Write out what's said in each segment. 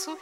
zu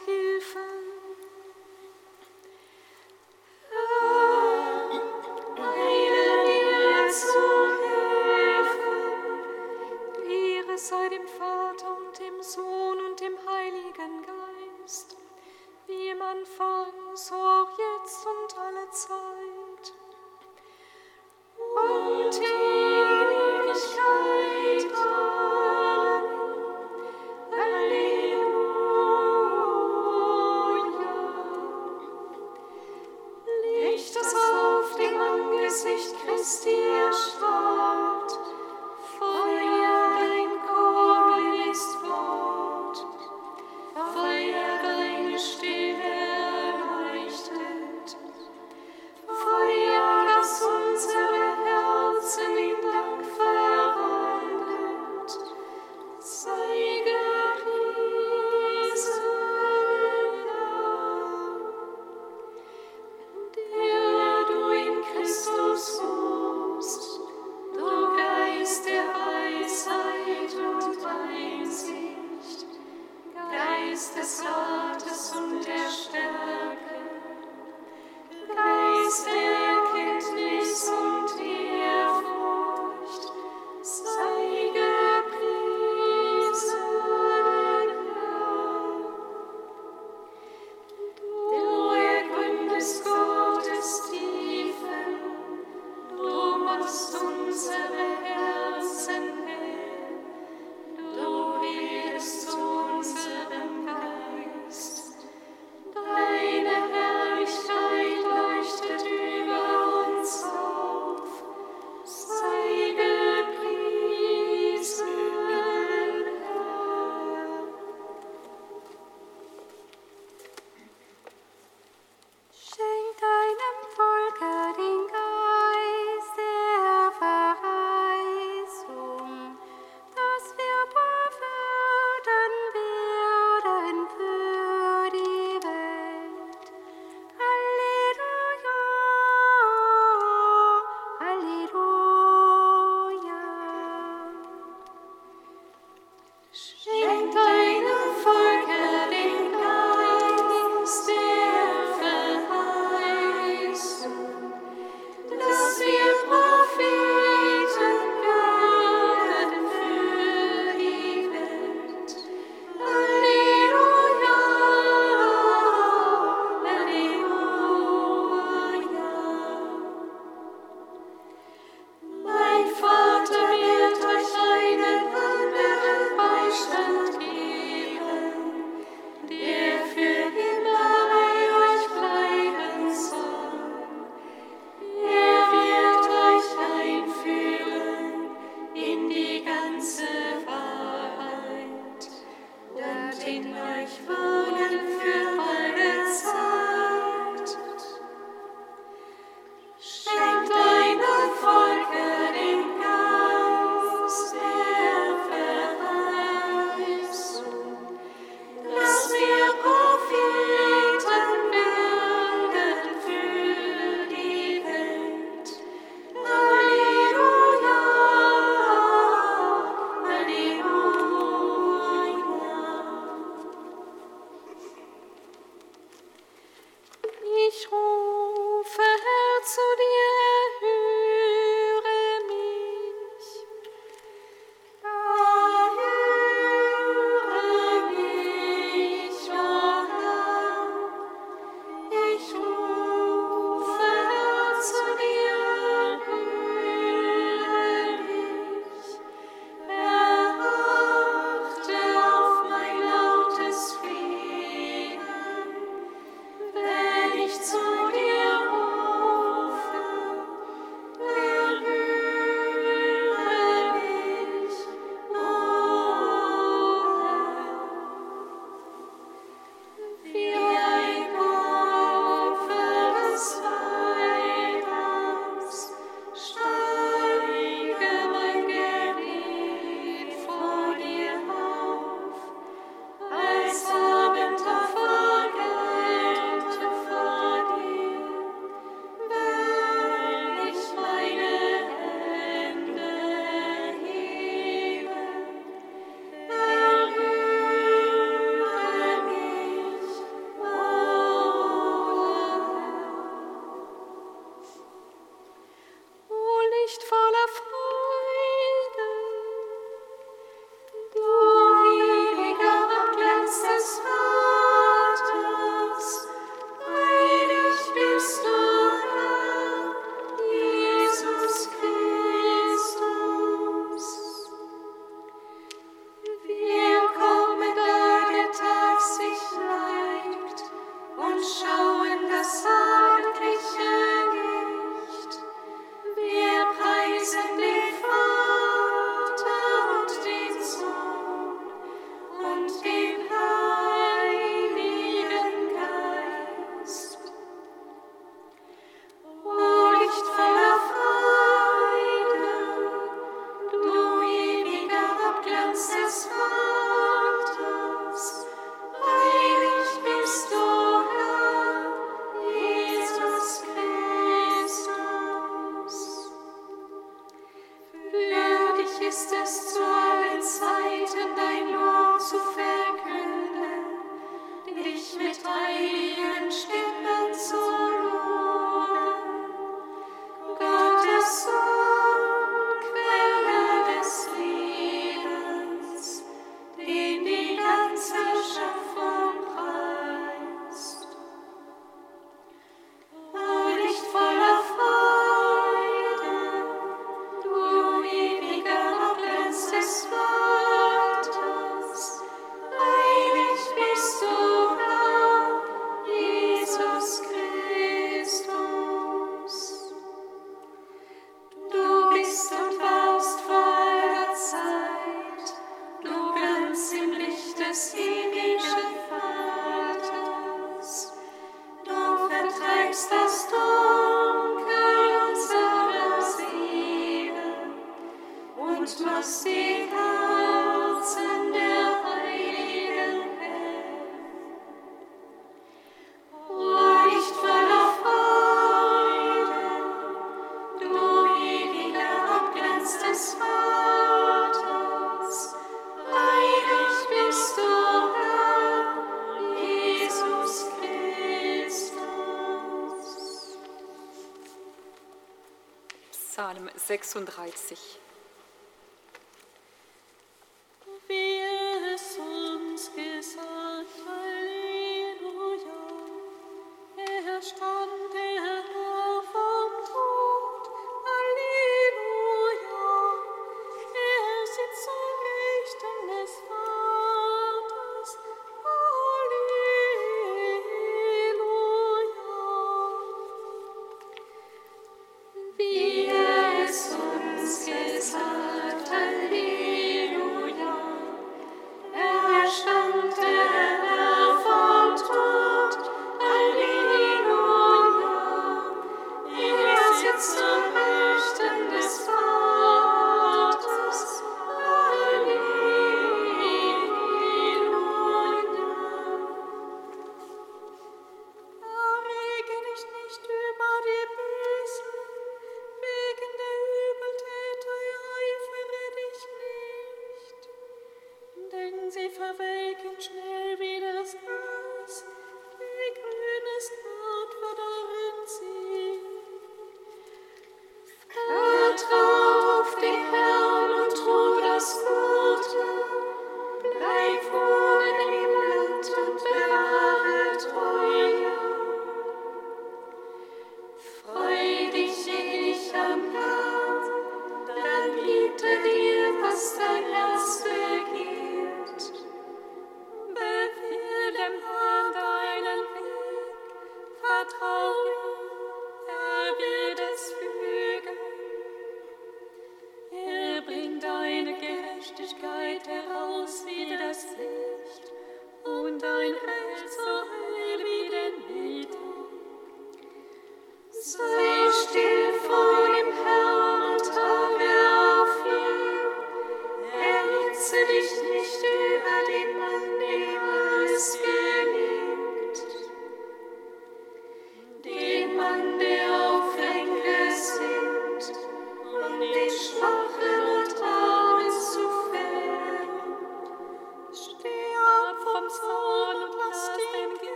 36.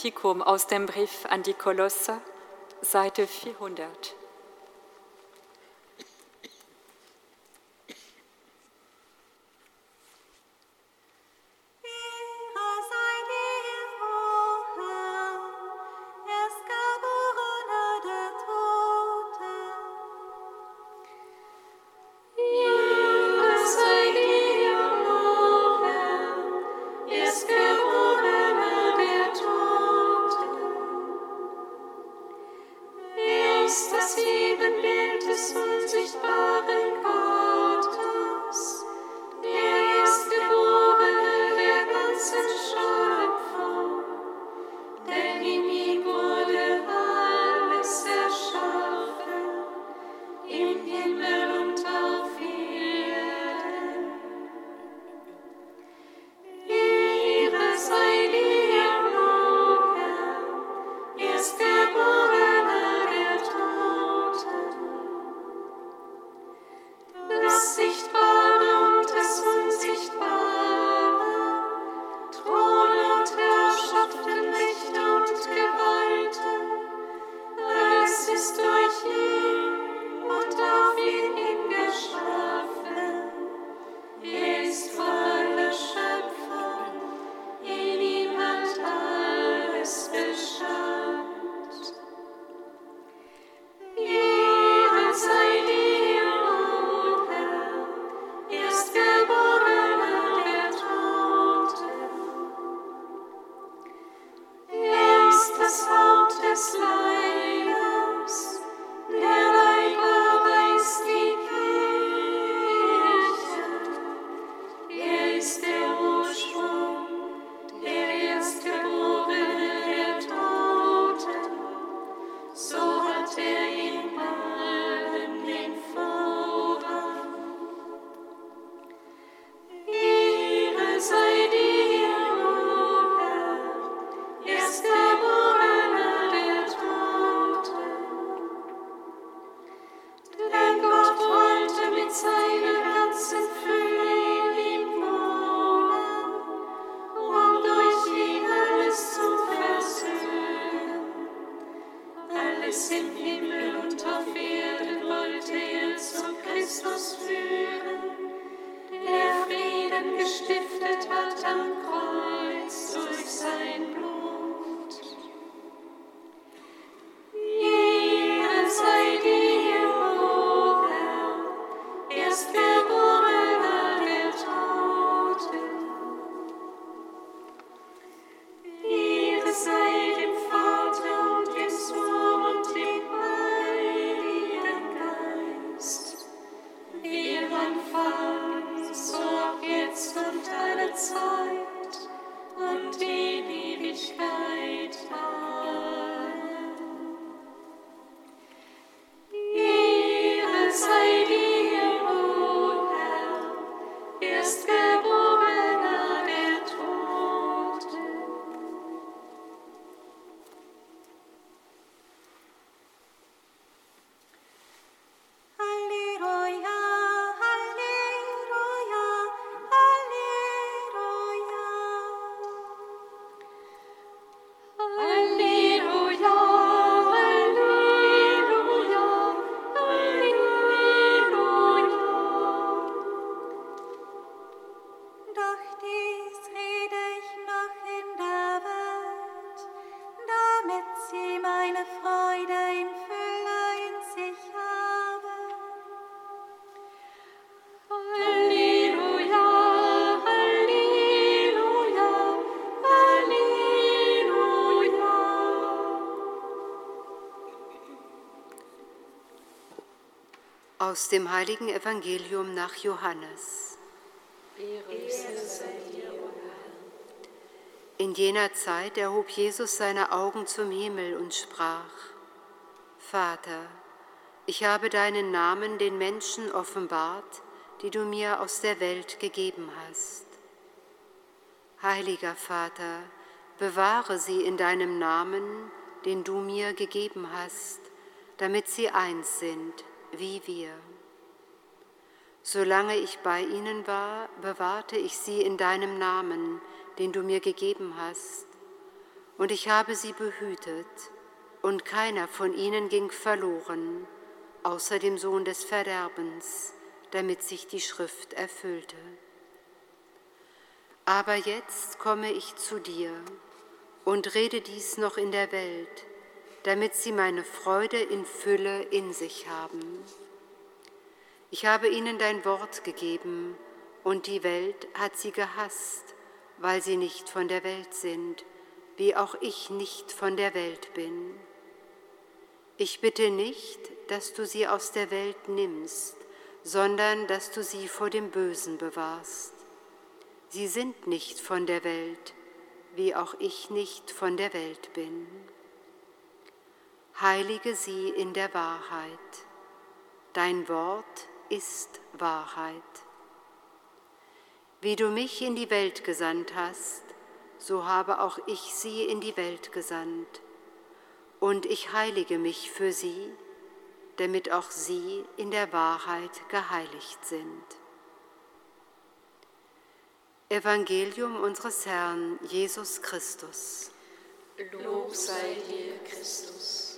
Kantikum aus dem Brief an die Kolosser, Seite 400. Aus dem heiligen Evangelium nach Johannes. In jener Zeit erhob Jesus seine Augen zum Himmel und sprach, Vater, ich habe deinen Namen den Menschen offenbart, die du mir aus der Welt gegeben hast. Heiliger Vater, bewahre sie in deinem Namen, den du mir gegeben hast, damit sie eins sind wie wir. Solange ich bei ihnen war, bewahrte ich sie in deinem Namen, den du mir gegeben hast, und ich habe sie behütet, und keiner von ihnen ging verloren, außer dem Sohn des Verderbens, damit sich die Schrift erfüllte. Aber jetzt komme ich zu dir und rede dies noch in der Welt, damit sie meine Freude in Fülle in sich haben. Ich habe ihnen dein Wort gegeben, und die Welt hat sie gehasst, weil sie nicht von der Welt sind, wie auch ich nicht von der Welt bin. Ich bitte nicht, dass du sie aus der Welt nimmst, sondern dass du sie vor dem Bösen bewahrst. Sie sind nicht von der Welt, wie auch ich nicht von der Welt bin. Heilige sie in der Wahrheit. Dein Wort ist Wahrheit. Wie du mich in die Welt gesandt hast, so habe auch ich sie in die Welt gesandt. Und ich heilige mich für sie, damit auch sie in der Wahrheit geheiligt sind. Evangelium unseres Herrn Jesus Christus. Lob sei dir, Christus.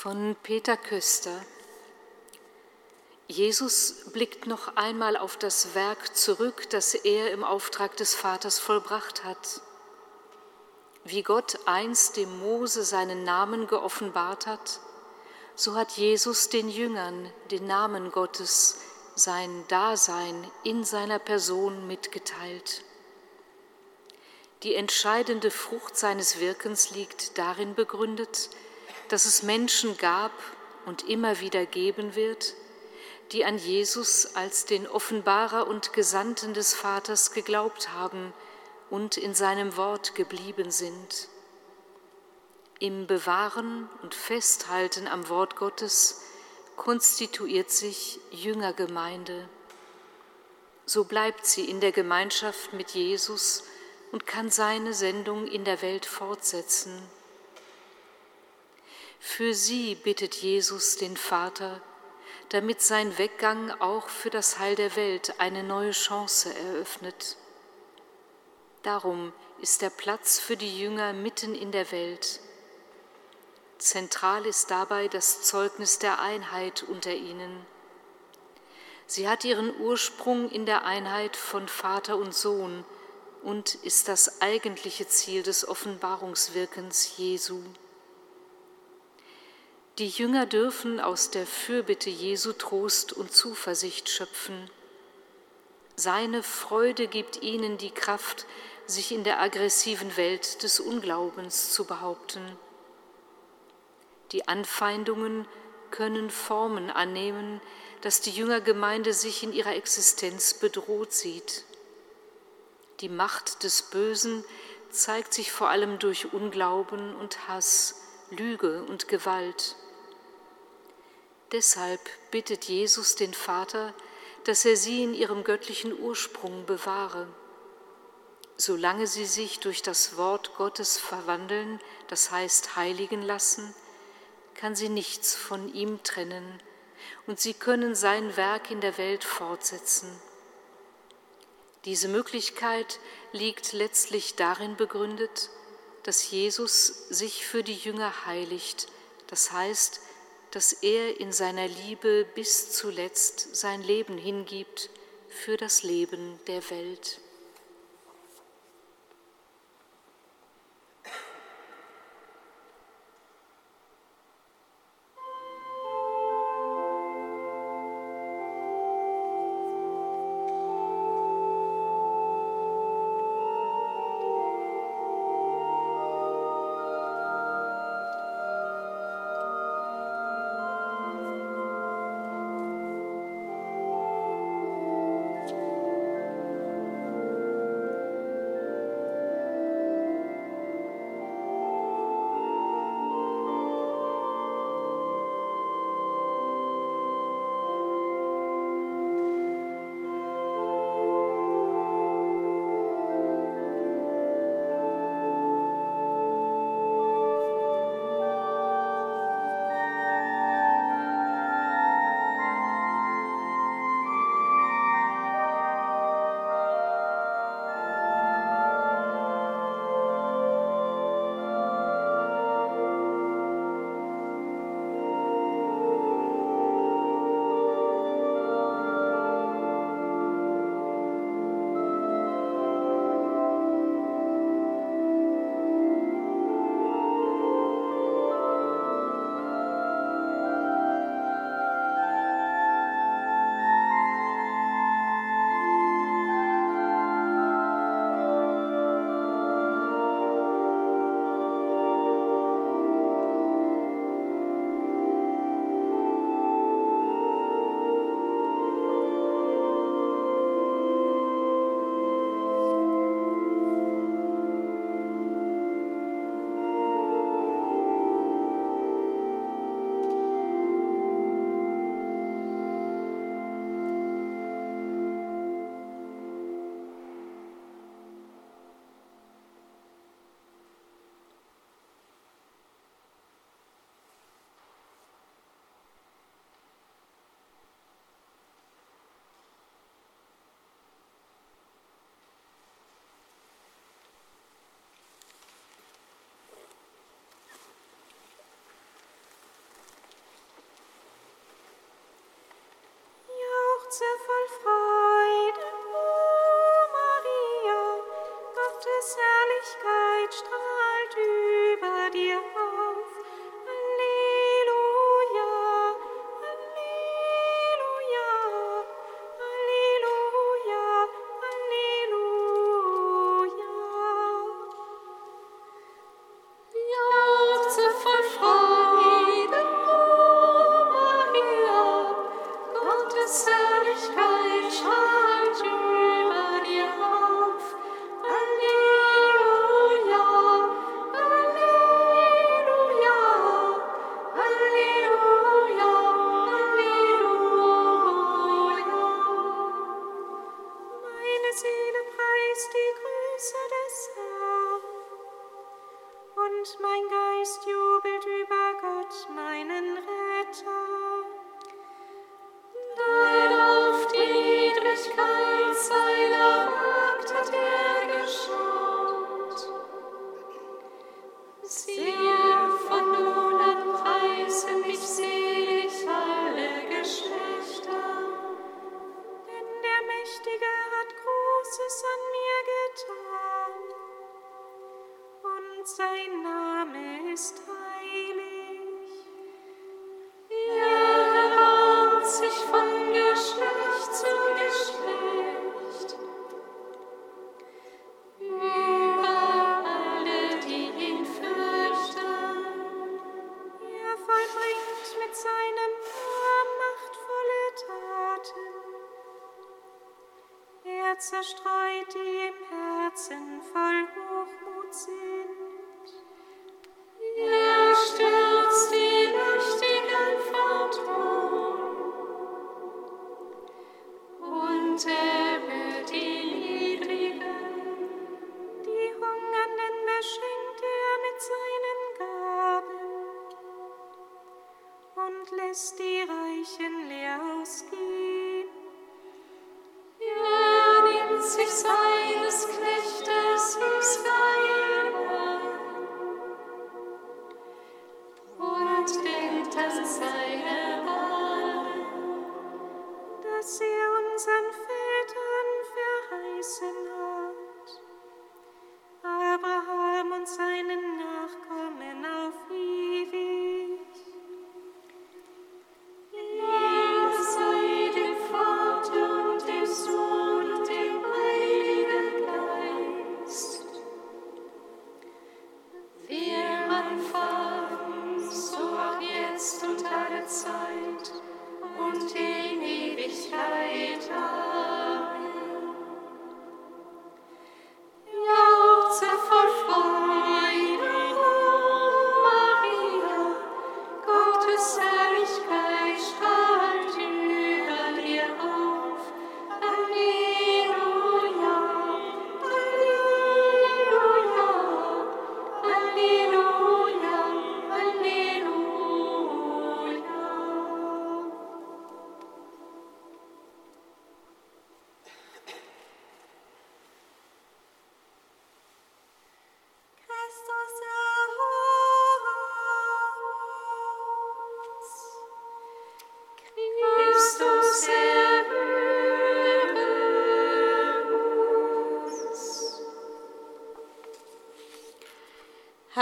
Von Peter Köster. Jesus blickt noch einmal auf das Werk zurück, das er im Auftrag des Vaters vollbracht hat. Wie Gott einst dem Mose seinen Namen geoffenbart hat, so hat Jesus den Jüngern den Namen Gottes, sein Dasein in seiner Person mitgeteilt. Die entscheidende Frucht seines Wirkens liegt darin begründet, dass es Menschen gab und immer wieder geben wird, die an Jesus als den Offenbarer und Gesandten des Vaters geglaubt haben und in seinem Wort geblieben sind. Im Bewahren und Festhalten am Wort Gottes konstituiert sich Jüngergemeinde. So bleibt sie in der Gemeinschaft mit Jesus und kann seine Sendung in der Welt fortsetzen. Für sie bittet Jesus den Vater, damit sein Weggang auch für das Heil der Welt eine neue Chance eröffnet. Darum ist der Platz für die Jünger mitten in der Welt. Zentral ist dabei das Zeugnis der Einheit unter ihnen. Sie hat ihren Ursprung in der Einheit von Vater und Sohn und ist das eigentliche Ziel des Offenbarungswirkens Jesu. Die Jünger dürfen aus der Fürbitte Jesu Trost und Zuversicht schöpfen. Seine Freude gibt ihnen die Kraft, sich in der aggressiven Welt des Unglaubens zu behaupten. Die Anfeindungen können Formen annehmen, dass die Jüngergemeinde sich in ihrer Existenz bedroht sieht. Die Macht des Bösen zeigt sich vor allem durch Unglauben und Hass, Lüge und Gewalt. Deshalb bittet Jesus den Vater, dass er sie in ihrem göttlichen Ursprung bewahre. Solange sie sich durch das Wort Gottes verwandeln, das heißt heiligen lassen, kann sie nichts von ihm trennen und sie können sein Werk in der Welt fortsetzen. Diese Möglichkeit liegt letztlich darin begründet, dass Jesus sich für die Jünger heiligt, das heißt, dass er in seiner Liebe bis zuletzt sein Leben hingibt für das Leben der Welt. Herrlichkeit strahlt über dir. Zerstreut die im Herzen voll Hochmut sind.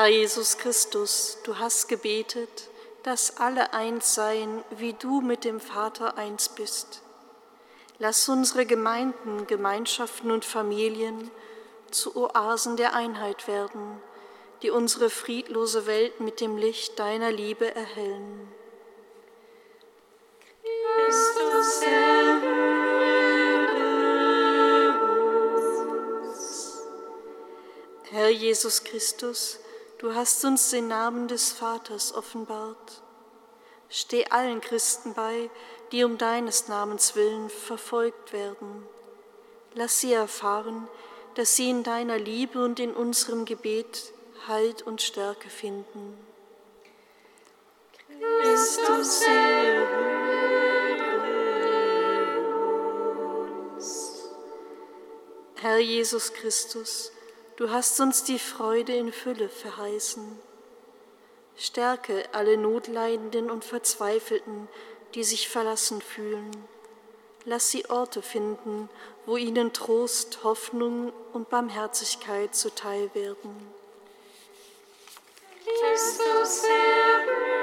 Herr Jesus Christus, du hast gebetet, dass alle eins seien, wie du mit dem Vater eins bist. Lass unsere Gemeinden, Gemeinschaften und Familien zu Oasen der Einheit werden, die unsere friedlose Welt mit dem Licht deiner Liebe erhellen. Christus erhöre uns. Herr Jesus Christus, du hast uns den Namen des Vaters offenbart. Steh allen Christen bei, die um deines Namens willen verfolgt werden. Lass sie erfahren, dass sie in deiner Liebe und in unserem Gebet Halt und Stärke finden. Christus erhöre uns. Herr Jesus Christus, du hast uns die Freude in Fülle verheißen. Stärke alle Notleidenden und Verzweifelten, die sich verlassen fühlen. Lass sie Orte finden, wo ihnen Trost, Hoffnung und Barmherzigkeit zuteil werden. Christus erhöre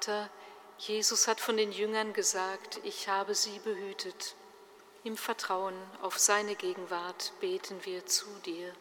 Vater, Jesus hat von den Jüngern gesagt, ich habe sie behütet. Im Vertrauen auf seine Gegenwart beten wir zu dir.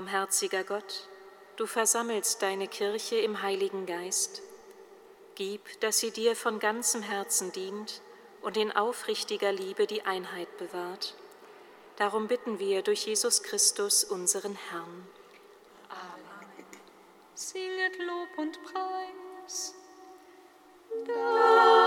Barmherziger Gott, du versammelst deine Kirche im Heiligen Geist. Gib, dass sie dir von ganzem Herzen dient und in aufrichtiger Liebe die Einheit bewahrt. Darum bitten wir durch Jesus Christus, unseren Herrn. Amen. Singet Lob und Preis. Amen.